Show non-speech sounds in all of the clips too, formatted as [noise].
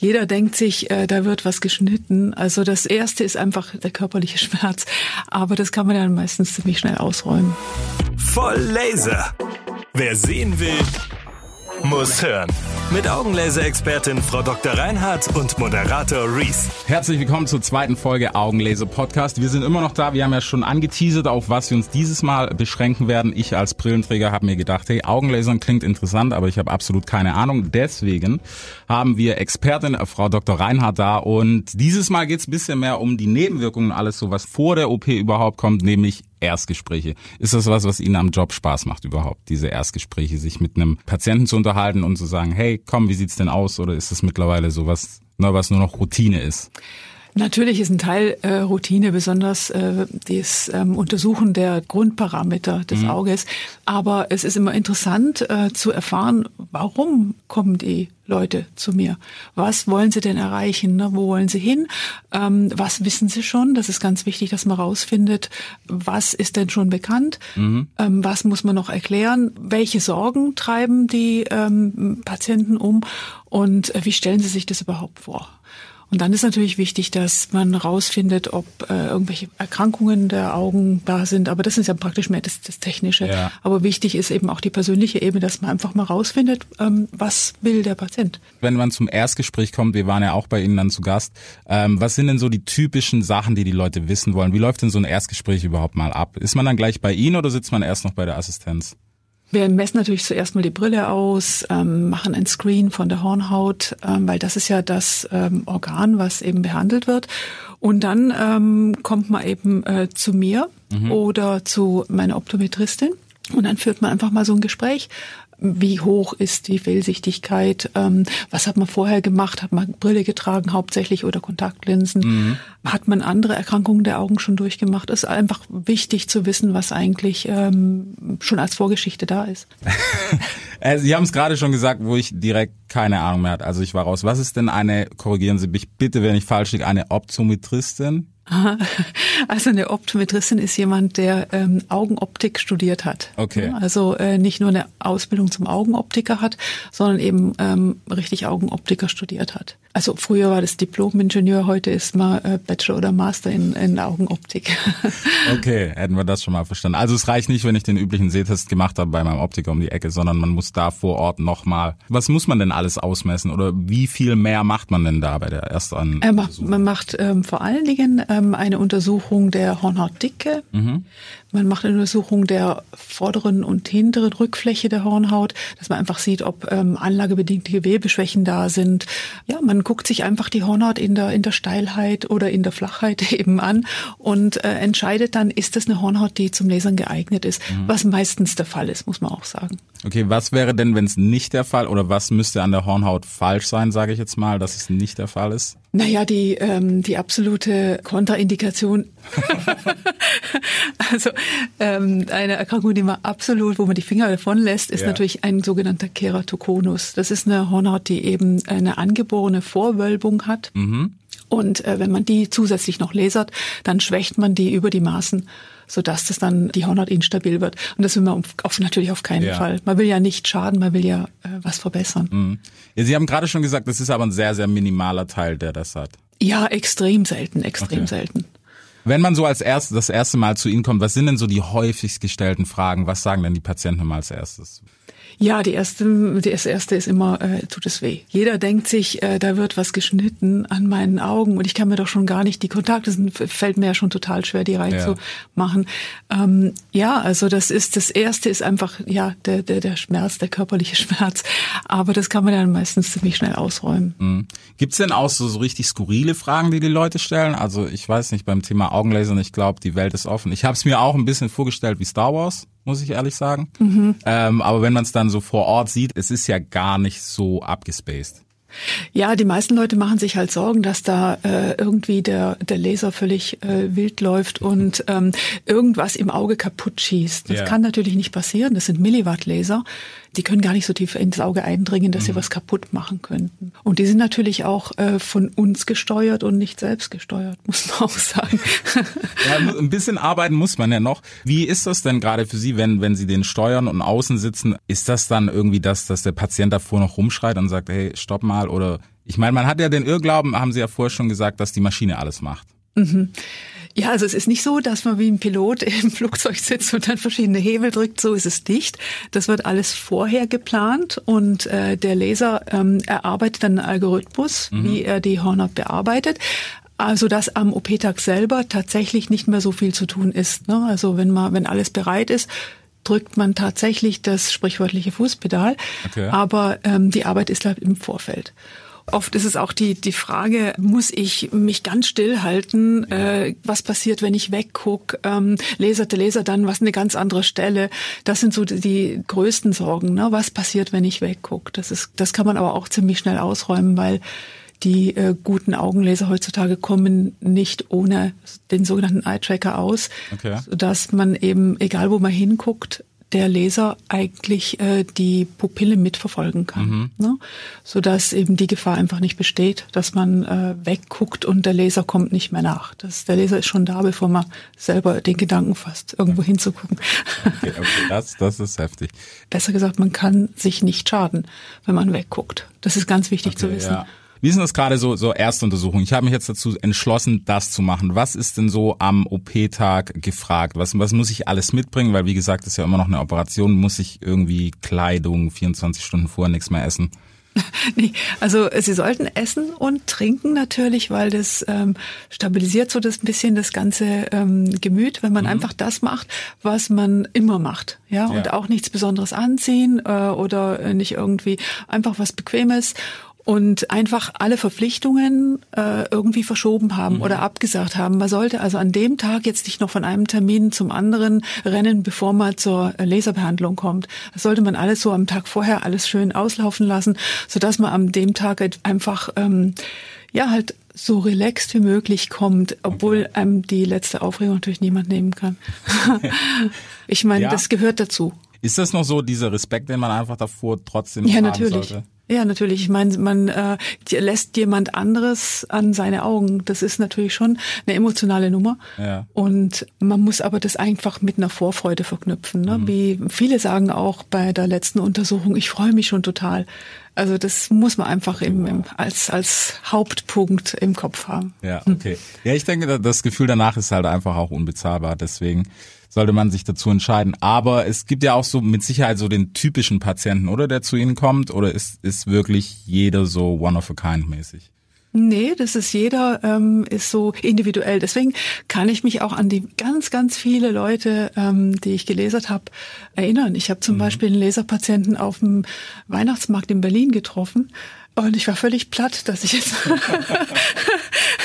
Jeder denkt sich, äh, da wird was geschnitten. Also das erste ist einfach der körperliche Schmerz. Aber das kann man dann meistens ziemlich schnell ausräumen. Voll Laser. Wer sehen will, muss hören. Mit Augenlaser-Expertin Frau Dr. Reinhardt und Moderator Reese. Herzlich willkommen zur zweiten Folge Augenlaser Podcast. Wir sind immer noch da. Wir haben ja schon angeteasert, auf was wir uns dieses Mal beschränken werden. Ich als Brillenträger habe mir gedacht, hey, Augenlasern klingt interessant, aber ich habe absolut keine Ahnung. Deswegen haben wir Expertin Frau Dr. Reinhardt da und dieses Mal geht es ein bisschen mehr um die Nebenwirkungen, alles so, was vor der OP überhaupt kommt, nämlich Erstgespräche. Ist das was, was Ihnen am Job Spaß macht überhaupt, diese Erstgespräche, sich mit einem Patienten zu unterhalten und zu sagen, hey, komm, wie sieht's denn aus? Oder ist das mittlerweile so was, ne, was nur noch Routine ist? Natürlich ist ein Teil äh, Routine, besonders äh, das ähm, Untersuchen der Grundparameter des mhm. Auges. Aber es ist immer interessant äh, zu erfahren, warum kommen die Leute zu mir? Was wollen sie denn erreichen? Ne? Wo wollen sie hin? Ähm, was wissen sie schon? Das ist ganz wichtig, dass man rausfindet, was ist denn schon bekannt? Mhm. Ähm, was muss man noch erklären? Welche Sorgen treiben die ähm, Patienten um? Und äh, wie stellen sie sich das überhaupt vor? Und dann ist natürlich wichtig, dass man rausfindet, ob äh, irgendwelche Erkrankungen der Augen da sind. Aber das ist ja praktisch mehr das, das Technische. Ja. Aber wichtig ist eben auch die persönliche Ebene, dass man einfach mal rausfindet, ähm, was will der Patient. Wenn man zum Erstgespräch kommt, wir waren ja auch bei Ihnen dann zu Gast, ähm, was sind denn so die typischen Sachen, die die Leute wissen wollen? Wie läuft denn so ein Erstgespräch überhaupt mal ab? Ist man dann gleich bei Ihnen oder sitzt man erst noch bei der Assistenz? Wir messen natürlich zuerst mal die Brille aus, ähm, machen ein Screen von der Hornhaut, ähm, weil das ist ja das ähm, Organ, was eben behandelt wird. Und dann ähm, kommt man eben äh, zu mir mhm. oder zu meiner Optometristin. Und dann führt man einfach mal so ein Gespräch wie hoch ist die Fehlsichtigkeit, ähm, was hat man vorher gemacht, hat man Brille getragen hauptsächlich oder Kontaktlinsen, mhm. hat man andere Erkrankungen der Augen schon durchgemacht. Es ist einfach wichtig zu wissen, was eigentlich ähm, schon als Vorgeschichte da ist. [laughs] Äh, Sie haben es gerade schon gesagt, wo ich direkt keine Ahnung mehr hatte. Also ich war raus. Was ist denn eine, korrigieren Sie mich bitte, wenn ich falsch liege, eine Optometristin? [laughs] Also eine Optometristin ist jemand, der ähm, Augenoptik studiert hat. Okay. Also äh, nicht nur eine Ausbildung zum Augenoptiker hat, sondern eben ähm, richtig Augenoptiker studiert hat. Also früher war das Diplom-Ingenieur, heute ist man äh, Bachelor oder Master in, in Augenoptik. [laughs] okay, hätten wir das schon mal verstanden. Also es reicht nicht, wenn ich den üblichen Sehtest gemacht habe bei meinem Optiker um die Ecke, sondern man muss da vor Ort nochmal. Was muss man denn alles ausmessen oder wie viel mehr macht man denn da bei der ersten äh, Man macht ähm, vor allen Dingen ähm, eine Untersuchung der Hornhautdicke. Mhm. Man macht eine Untersuchung der vorderen und hinteren Rückfläche der Hornhaut, dass man einfach sieht, ob ähm, anlagebedingte Gewebeschwächen da sind. Ja, man guckt sich einfach die Hornhaut in der, in der Steilheit oder in der Flachheit [laughs] eben an und äh, entscheidet dann, ist das eine Hornhaut, die zum Lasern geeignet ist, mhm. was meistens der Fall ist, muss man auch sagen. Okay, was wäre denn, wenn es nicht der Fall oder was müsste an der Hornhaut falsch sein, sage ich jetzt mal, dass es nicht der Fall ist? Naja, die, ähm, die absolute Kontraindikation, [laughs] also ähm, eine Erkrankung, die man absolut, wo man die Finger davon lässt, ist ja. natürlich ein sogenannter Keratokonus. Das ist eine Hornhaut, die eben eine angeborene Vorwölbung hat. Mhm. Und äh, wenn man die zusätzlich noch lasert, dann schwächt man die über die Maßen sodass das dann die Hornhaut instabil wird. Und das will man auf, natürlich auf keinen ja. Fall. Man will ja nicht schaden, man will ja äh, was verbessern. Mhm. Ja, Sie haben gerade schon gesagt, das ist aber ein sehr, sehr minimaler Teil, der das hat. Ja, extrem selten, extrem okay. selten. Wenn man so als erstes das erste Mal zu Ihnen kommt, was sind denn so die häufigst gestellten Fragen? Was sagen denn die Patienten mal als erstes? Ja, die erste, das erste ist immer, äh, tut es weh. Jeder denkt sich, äh, da wird was geschnitten an meinen Augen und ich kann mir doch schon gar nicht die Kontakte, sind, fällt mir ja schon total schwer, die reinzumachen. Ja. Ähm, ja, also das ist, das erste ist einfach, ja, der, der, der Schmerz, der körperliche [laughs] Schmerz. Aber das kann man dann meistens ziemlich schnell ausräumen. Mhm. Gibt's denn auch so, so richtig skurrile Fragen, die die Leute stellen? Also ich weiß nicht, beim Thema Augenlasern, ich glaube, die Welt ist offen. Ich habe es mir auch ein bisschen vorgestellt wie Star Wars muss ich ehrlich sagen. Mhm. Ähm, aber wenn man es dann so vor Ort sieht, es ist ja gar nicht so abgespaced. Ja, die meisten Leute machen sich halt Sorgen, dass da äh, irgendwie der, der Laser völlig äh, wild läuft und ähm, irgendwas im Auge kaputt schießt. Das yeah. kann natürlich nicht passieren. Das sind Milliwatt-Laser die können gar nicht so tief ins Auge eindringen, dass mhm. sie was kaputt machen könnten. Und die sind natürlich auch äh, von uns gesteuert und nicht selbst gesteuert, [laughs] muss man auch sagen. ja, ein bisschen arbeiten muss man ja noch. Wie ist das denn gerade für Sie, wenn, wenn Sie den steuern und außen sitzen? Ist das dann irgendwie das, dass der Patient davor noch rumschreit und sagt, hey, stopp mal oder Ich meine, man hat ja den Irrglauben, haben Sie ja vorher schon gesagt, dass die Maschine alles macht. Mhm. Ja, also es ist nicht so, dass man wie ein Pilot im [laughs] Flugzeug sitzt und dann verschiedene Hebel drückt. So ist es nicht. Das wird alles vorher geplant und äh, der Laser ähm, erarbeitet dann einen Algorithmus, mhm. wie er die Hornhaut bearbeitet. Also dass am OP-Tag selber tatsächlich nicht mehr so viel zu tun ist. Ne? Also wenn man, wenn alles bereit ist, drückt man tatsächlich das sprichwörtliche Fußpedal. Okay. Aber ähm, die Arbeit ist halt im Vorfeld. Oft ist es auch die, die Frage, muss ich mich ganz still halten? Ja. Äh, was passiert, wenn ich wegguck? Ähm, laserte Laser dann was eine ganz andere Stelle? Das sind so die, die größten Sorgen. Ne? Was passiert, wenn ich wegguck? Das ist, das kann man aber auch ziemlich schnell ausräumen, weil die äh, guten Augenlaser heutzutage kommen nicht ohne den sogenannten Eye-Tracker aus, okay. sodass man eben, egal wo man hinguckt, der Laser eigentlich äh, die Pupille mitverfolgen kann, mhm. ne? sodass eben die Gefahr einfach nicht besteht, dass man äh, wegguckt und der Laser kommt nicht mehr nach. Das, der Laser ist schon da, bevor man selber den Gedanken fasst, irgendwo hinzugucken. Okay, okay, das, das ist heftig. Besser gesagt, man kann sich nicht schaden, wenn man wegguckt. Das ist ganz wichtig okay, zu wissen. Ja. Wie ist denn das gerade so, so Erstuntersuchung? Ich habe mich jetzt dazu entschlossen, das zu machen. Was ist denn so am OP-Tag gefragt? Was, was muss ich alles mitbringen? Weil wie gesagt, ist ja immer noch eine Operation. Muss ich irgendwie Kleidung 24 Stunden vorher nichts mehr essen? [laughs] nee, also Sie sollten essen und trinken natürlich, weil das ähm, stabilisiert so das ein bisschen das ganze ähm, Gemüt, wenn man mhm. einfach das macht, was man immer macht, ja, ja. und auch nichts Besonderes anziehen äh, oder nicht irgendwie einfach was Bequemes und einfach alle Verpflichtungen äh, irgendwie verschoben haben mhm. oder abgesagt haben. Man sollte also an dem Tag jetzt nicht noch von einem Termin zum anderen rennen, bevor man zur Laserbehandlung kommt. Das sollte man alles so am Tag vorher alles schön auslaufen lassen, so dass man an dem Tag halt einfach ähm, ja halt so relaxed wie möglich kommt, obwohl einem die letzte Aufregung natürlich niemand nehmen kann. [laughs] ich meine, ja. das gehört dazu. Ist das noch so dieser Respekt, den man einfach davor trotzdem ja, haben natürlich. sollte? Ja, natürlich. Ich meine, man äh, lässt jemand anderes an seine Augen. Das ist natürlich schon eine emotionale Nummer. Ja. Und man muss aber das einfach mit einer Vorfreude verknüpfen. Ne? Mhm. Wie viele sagen auch bei der letzten Untersuchung, ich freue mich schon total. Also das muss man einfach im, im, als, als Hauptpunkt im Kopf haben. Ja, okay. Ja, ich denke, das Gefühl danach ist halt einfach auch unbezahlbar. Deswegen sollte man sich dazu entscheiden. Aber es gibt ja auch so mit Sicherheit so den typischen Patienten, oder der zu Ihnen kommt, oder ist, ist wirklich jeder so one of a kind mäßig? Nee, das ist jeder ähm, ist so individuell. Deswegen kann ich mich auch an die ganz, ganz viele Leute, ähm, die ich gelesert habe, erinnern. Ich habe zum mhm. Beispiel einen Leserpatienten auf dem Weihnachtsmarkt in Berlin getroffen und ich war völlig platt, dass ich jetzt [laughs] [laughs]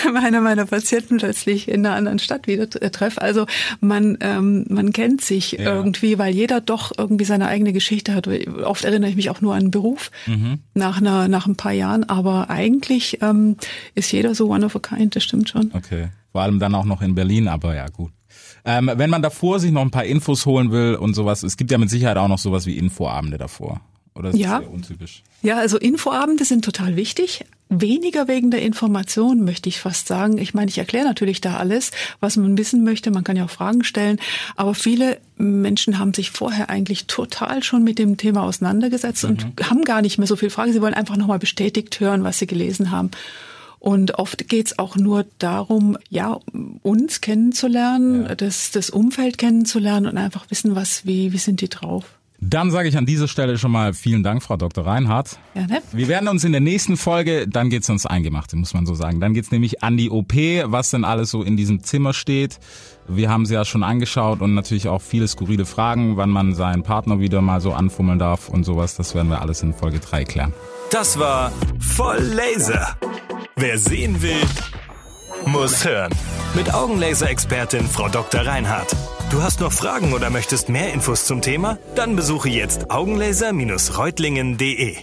[laughs] meine meiner Patienten plötzlich in einer anderen Stadt wieder treffe. Also man ähm, man kennt sich ja. irgendwie, weil jeder doch irgendwie seine eigene Geschichte hat. Oft erinnere ich mich auch nur an einen Beruf mhm. nach einer nach ein paar Jahren, aber eigentlich ähm, ist jeder so one of a kind. Das stimmt schon. Okay, vor allem dann auch noch in Berlin, aber ja gut. Ähm, wenn man davor sich noch ein paar Infos holen will und sowas, es gibt ja mit Sicherheit auch noch sowas wie Infoabende davor. Oder ist ja. das untypisch? Ja, also Infoabende sind total wichtig. Weniger wegen der Information, möchte ich fast sagen. Ich meine, ich erkläre natürlich da alles, was man wissen möchte. Man kann ja auch Fragen stellen. Aber viele Menschen haben sich vorher eigentlich total schon mit dem Thema auseinandergesetzt mhm. und haben gar nicht mehr so viel Fragen. Sie wollen einfach nochmal bestätigt hören, was sie gelesen haben. Und oft geht's auch nur darum, ja, uns kennenzulernen, ja. das, das Umfeld kennenzulernen und einfach wissen, was, wie, wie sind die drauf. Dann sage ich an dieser Stelle schon mal vielen Dank, Frau Dr. Reinhardt. Gerne. Wir werden uns in der nächsten Folge, dann geht's uns Eingemachte, muss man so sagen. Dann geht's nämlich an die OP, was denn alles so in diesem Zimmer steht. Wir haben sie ja schon angeschaut und natürlich auch viele skurrile Fragen, wann man seinen Partner wieder mal so anfummeln darf und sowas. Das werden wir alles in Folge 3 klären. Das war voll Laser. Wer sehen will, muss hören. Mit Augenlaser-Expertin Frau Dr. Reinhardt. Du hast noch Fragen oder möchtest mehr Infos zum Thema? Dann besuche jetzt augenlaser-reutlingen.de.